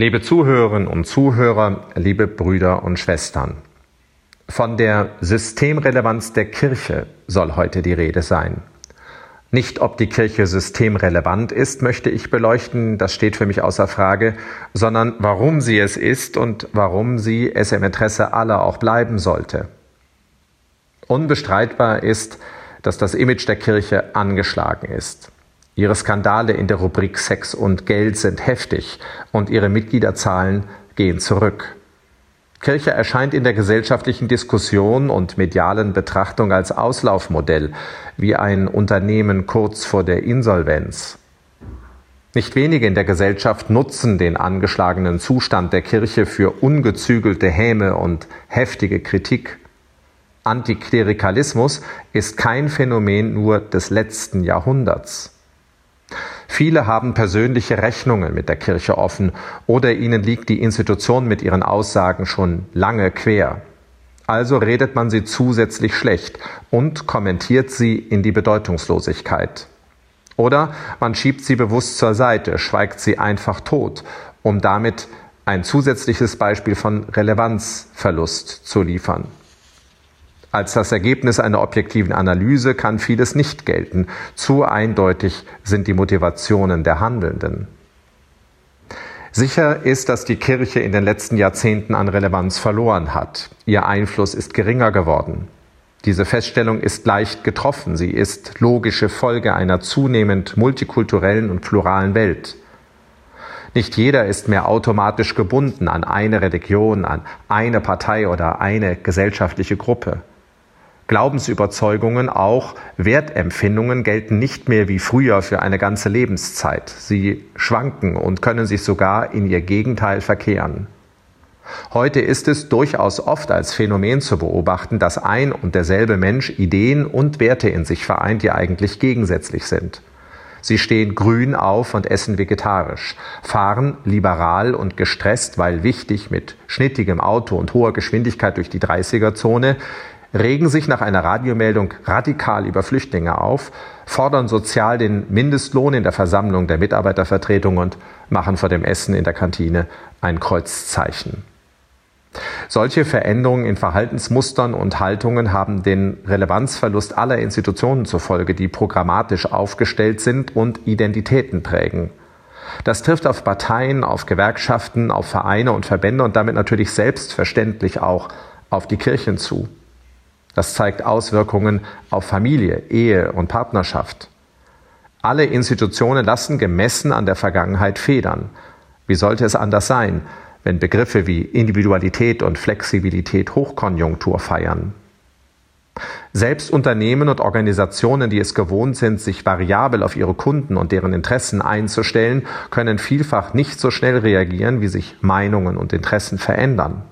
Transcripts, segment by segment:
Liebe Zuhörerinnen und Zuhörer, liebe Brüder und Schwestern, von der Systemrelevanz der Kirche soll heute die Rede sein. Nicht, ob die Kirche systemrelevant ist, möchte ich beleuchten, das steht für mich außer Frage, sondern warum sie es ist und warum sie es im Interesse aller auch bleiben sollte. Unbestreitbar ist, dass das Image der Kirche angeschlagen ist. Ihre Skandale in der Rubrik Sex und Geld sind heftig und ihre Mitgliederzahlen gehen zurück. Kirche erscheint in der gesellschaftlichen Diskussion und medialen Betrachtung als Auslaufmodell, wie ein Unternehmen kurz vor der Insolvenz. Nicht wenige in der Gesellschaft nutzen den angeschlagenen Zustand der Kirche für ungezügelte Häme und heftige Kritik. Antiklerikalismus ist kein Phänomen nur des letzten Jahrhunderts. Viele haben persönliche Rechnungen mit der Kirche offen oder ihnen liegt die Institution mit ihren Aussagen schon lange quer. Also redet man sie zusätzlich schlecht und kommentiert sie in die Bedeutungslosigkeit. Oder man schiebt sie bewusst zur Seite, schweigt sie einfach tot, um damit ein zusätzliches Beispiel von Relevanzverlust zu liefern. Als das Ergebnis einer objektiven Analyse kann vieles nicht gelten. Zu eindeutig sind die Motivationen der Handelnden. Sicher ist, dass die Kirche in den letzten Jahrzehnten an Relevanz verloren hat. Ihr Einfluss ist geringer geworden. Diese Feststellung ist leicht getroffen. Sie ist logische Folge einer zunehmend multikulturellen und pluralen Welt. Nicht jeder ist mehr automatisch gebunden an eine Religion, an eine Partei oder eine gesellschaftliche Gruppe. Glaubensüberzeugungen, auch Wertempfindungen gelten nicht mehr wie früher für eine ganze Lebenszeit. Sie schwanken und können sich sogar in ihr Gegenteil verkehren. Heute ist es durchaus oft als Phänomen zu beobachten, dass ein und derselbe Mensch Ideen und Werte in sich vereint, die eigentlich gegensätzlich sind. Sie stehen grün auf und essen vegetarisch, fahren liberal und gestresst, weil wichtig mit schnittigem Auto und hoher Geschwindigkeit durch die 30er-Zone, regen sich nach einer Radiomeldung radikal über Flüchtlinge auf, fordern sozial den Mindestlohn in der Versammlung der Mitarbeitervertretung und machen vor dem Essen in der Kantine ein Kreuzzeichen. Solche Veränderungen in Verhaltensmustern und Haltungen haben den Relevanzverlust aller Institutionen zur Folge, die programmatisch aufgestellt sind und Identitäten prägen. Das trifft auf Parteien, auf Gewerkschaften, auf Vereine und Verbände und damit natürlich selbstverständlich auch auf die Kirchen zu. Das zeigt Auswirkungen auf Familie, Ehe und Partnerschaft. Alle Institutionen lassen gemessen an der Vergangenheit federn. Wie sollte es anders sein, wenn Begriffe wie Individualität und Flexibilität Hochkonjunktur feiern? Selbst Unternehmen und Organisationen, die es gewohnt sind, sich variabel auf ihre Kunden und deren Interessen einzustellen, können vielfach nicht so schnell reagieren, wie sich Meinungen und Interessen verändern.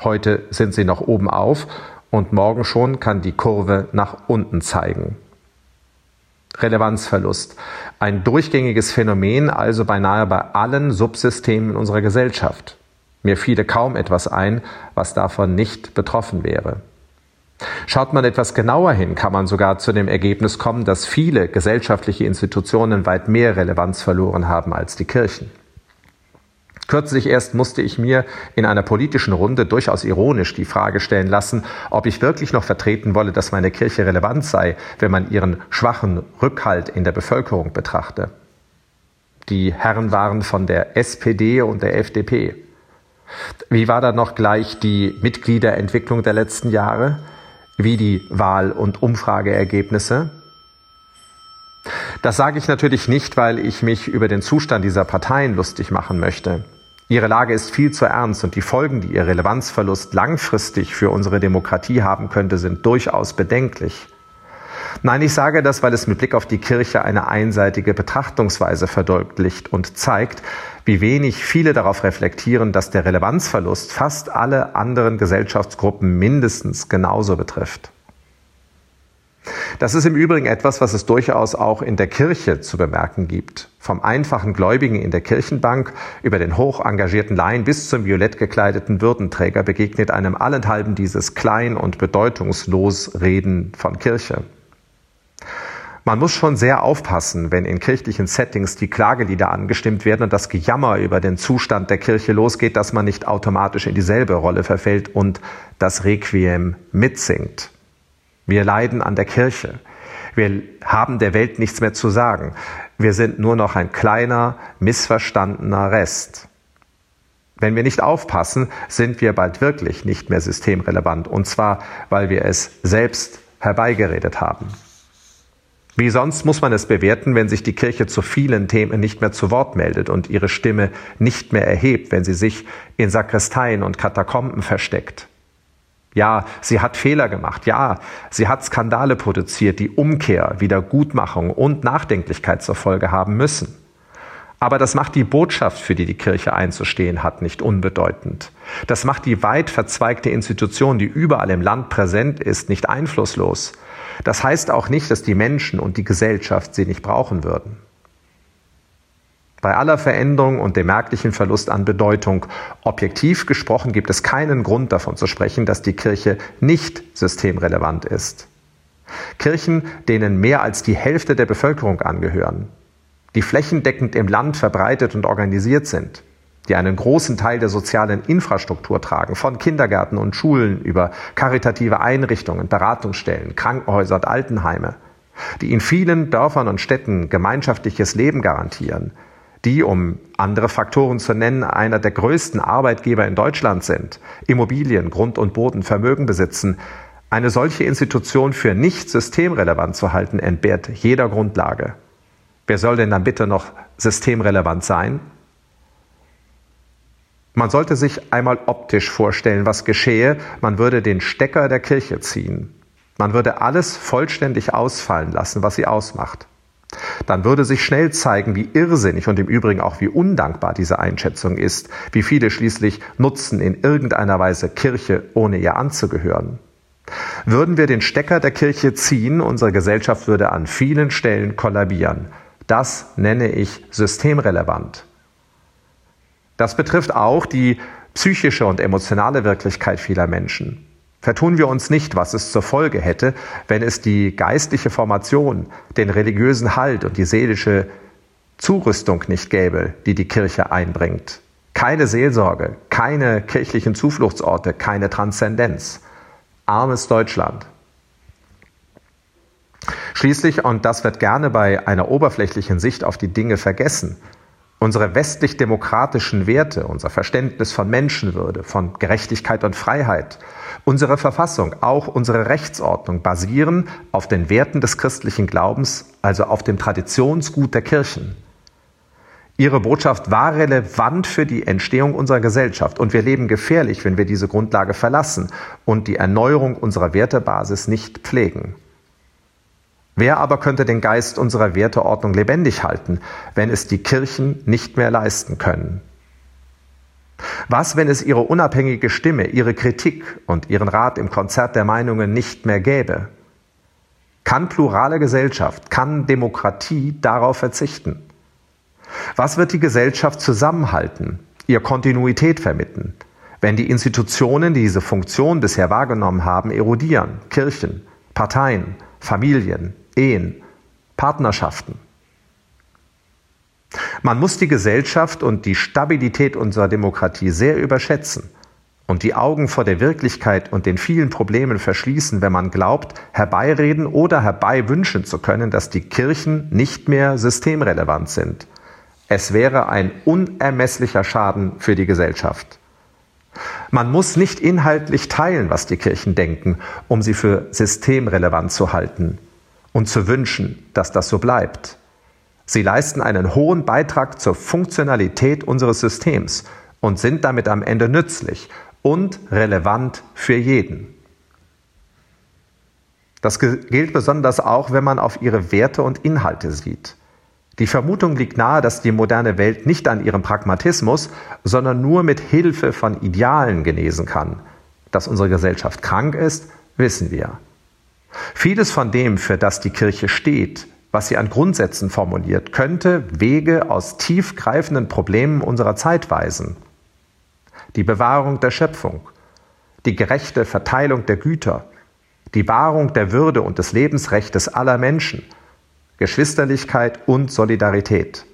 Heute sind sie noch oben auf und morgen schon kann die Kurve nach unten zeigen. Relevanzverlust. Ein durchgängiges Phänomen, also beinahe bei allen Subsystemen unserer Gesellschaft. Mir fiele kaum etwas ein, was davon nicht betroffen wäre. Schaut man etwas genauer hin, kann man sogar zu dem Ergebnis kommen, dass viele gesellschaftliche Institutionen weit mehr Relevanz verloren haben als die Kirchen. Kürzlich erst musste ich mir in einer politischen Runde durchaus ironisch die Frage stellen lassen, ob ich wirklich noch vertreten wolle, dass meine Kirche relevant sei, wenn man ihren schwachen Rückhalt in der Bevölkerung betrachte. Die Herren waren von der SPD und der FDP. Wie war da noch gleich die Mitgliederentwicklung der letzten Jahre? Wie die Wahl- und Umfrageergebnisse? Das sage ich natürlich nicht, weil ich mich über den Zustand dieser Parteien lustig machen möchte. Ihre Lage ist viel zu ernst und die Folgen, die ihr Relevanzverlust langfristig für unsere Demokratie haben könnte, sind durchaus bedenklich. Nein, ich sage das, weil es mit Blick auf die Kirche eine einseitige Betrachtungsweise verdeutlicht und zeigt, wie wenig viele darauf reflektieren, dass der Relevanzverlust fast alle anderen Gesellschaftsgruppen mindestens genauso betrifft. Das ist im Übrigen etwas, was es durchaus auch in der Kirche zu bemerken gibt. Vom einfachen Gläubigen in der Kirchenbank über den hoch engagierten Laien bis zum violett gekleideten Würdenträger begegnet einem allenthalben dieses klein und bedeutungslos Reden von Kirche. Man muss schon sehr aufpassen, wenn in kirchlichen Settings die Klagelieder angestimmt werden und das Gejammer über den Zustand der Kirche losgeht, dass man nicht automatisch in dieselbe Rolle verfällt und das Requiem mitsingt. Wir leiden an der Kirche. Wir haben der Welt nichts mehr zu sagen. Wir sind nur noch ein kleiner, missverstandener Rest. Wenn wir nicht aufpassen, sind wir bald wirklich nicht mehr systemrelevant, und zwar, weil wir es selbst herbeigeredet haben. Wie sonst muss man es bewerten, wenn sich die Kirche zu vielen Themen nicht mehr zu Wort meldet und ihre Stimme nicht mehr erhebt, wenn sie sich in Sakristeien und Katakomben versteckt. Ja, sie hat Fehler gemacht. Ja, sie hat Skandale produziert, die Umkehr, Wiedergutmachung und Nachdenklichkeit zur Folge haben müssen. Aber das macht die Botschaft, für die die Kirche einzustehen hat, nicht unbedeutend. Das macht die weit verzweigte Institution, die überall im Land präsent ist, nicht einflusslos. Das heißt auch nicht, dass die Menschen und die Gesellschaft sie nicht brauchen würden. Bei aller Veränderung und dem merklichen Verlust an Bedeutung, objektiv gesprochen, gibt es keinen Grund davon zu sprechen, dass die Kirche nicht systemrelevant ist. Kirchen, denen mehr als die Hälfte der Bevölkerung angehören, die flächendeckend im Land verbreitet und organisiert sind, die einen großen Teil der sozialen Infrastruktur tragen, von Kindergärten und Schulen über karitative Einrichtungen, Beratungsstellen, Krankenhäuser und Altenheime, die in vielen Dörfern und Städten gemeinschaftliches Leben garantieren, die, um andere Faktoren zu nennen, einer der größten Arbeitgeber in Deutschland sind, Immobilien, Grund und Boden, Vermögen besitzen, eine solche Institution für nicht systemrelevant zu halten, entbehrt jeder Grundlage. Wer soll denn dann bitte noch systemrelevant sein? Man sollte sich einmal optisch vorstellen, was geschehe. Man würde den Stecker der Kirche ziehen. Man würde alles vollständig ausfallen lassen, was sie ausmacht. Dann würde sich schnell zeigen, wie irrsinnig und im Übrigen auch wie undankbar diese Einschätzung ist, wie viele schließlich nutzen in irgendeiner Weise Kirche, ohne ihr anzugehören. Würden wir den Stecker der Kirche ziehen, unsere Gesellschaft würde an vielen Stellen kollabieren. Das nenne ich systemrelevant. Das betrifft auch die psychische und emotionale Wirklichkeit vieler Menschen. Vertun wir uns nicht, was es zur Folge hätte, wenn es die geistliche Formation, den religiösen Halt und die seelische Zurüstung nicht gäbe, die die Kirche einbringt. Keine Seelsorge, keine kirchlichen Zufluchtsorte, keine Transzendenz. Armes Deutschland. Schließlich, und das wird gerne bei einer oberflächlichen Sicht auf die Dinge vergessen, Unsere westlich-demokratischen Werte, unser Verständnis von Menschenwürde, von Gerechtigkeit und Freiheit, unsere Verfassung, auch unsere Rechtsordnung basieren auf den Werten des christlichen Glaubens, also auf dem Traditionsgut der Kirchen. Ihre Botschaft war relevant für die Entstehung unserer Gesellschaft und wir leben gefährlich, wenn wir diese Grundlage verlassen und die Erneuerung unserer Wertebasis nicht pflegen. Wer aber könnte den Geist unserer Werteordnung lebendig halten, wenn es die Kirchen nicht mehr leisten können? Was, wenn es ihre unabhängige Stimme, ihre Kritik und ihren Rat im Konzert der Meinungen nicht mehr gäbe? Kann plurale Gesellschaft, kann Demokratie darauf verzichten? Was wird die Gesellschaft zusammenhalten, ihr Kontinuität vermitteln, wenn die Institutionen, die diese Funktion bisher wahrgenommen haben, erodieren, Kirchen, Parteien, Familien, Ehen, Partnerschaften. Man muss die Gesellschaft und die Stabilität unserer Demokratie sehr überschätzen und die Augen vor der Wirklichkeit und den vielen Problemen verschließen, wenn man glaubt, herbeireden oder herbeiwünschen zu können, dass die Kirchen nicht mehr systemrelevant sind. Es wäre ein unermesslicher Schaden für die Gesellschaft. Man muss nicht inhaltlich teilen, was die Kirchen denken, um sie für systemrelevant zu halten und zu wünschen, dass das so bleibt. Sie leisten einen hohen Beitrag zur Funktionalität unseres Systems und sind damit am Ende nützlich und relevant für jeden. Das gilt besonders auch, wenn man auf ihre Werte und Inhalte sieht. Die Vermutung liegt nahe, dass die moderne Welt nicht an ihrem Pragmatismus, sondern nur mit Hilfe von Idealen genesen kann. Dass unsere Gesellschaft krank ist, wissen wir. Vieles von dem, für das die Kirche steht, was sie an Grundsätzen formuliert, könnte Wege aus tiefgreifenden Problemen unserer Zeit weisen. Die Bewahrung der Schöpfung, die gerechte Verteilung der Güter, die Wahrung der Würde und des Lebensrechts aller Menschen, Geschwisterlichkeit und Solidarität.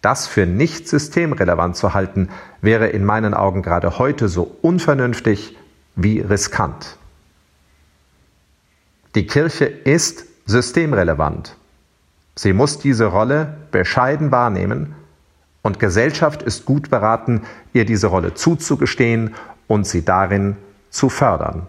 Das für nicht systemrelevant zu halten, wäre in meinen Augen gerade heute so unvernünftig wie riskant. Die Kirche ist systemrelevant. Sie muss diese Rolle bescheiden wahrnehmen und Gesellschaft ist gut beraten, ihr diese Rolle zuzugestehen und sie darin zu fördern.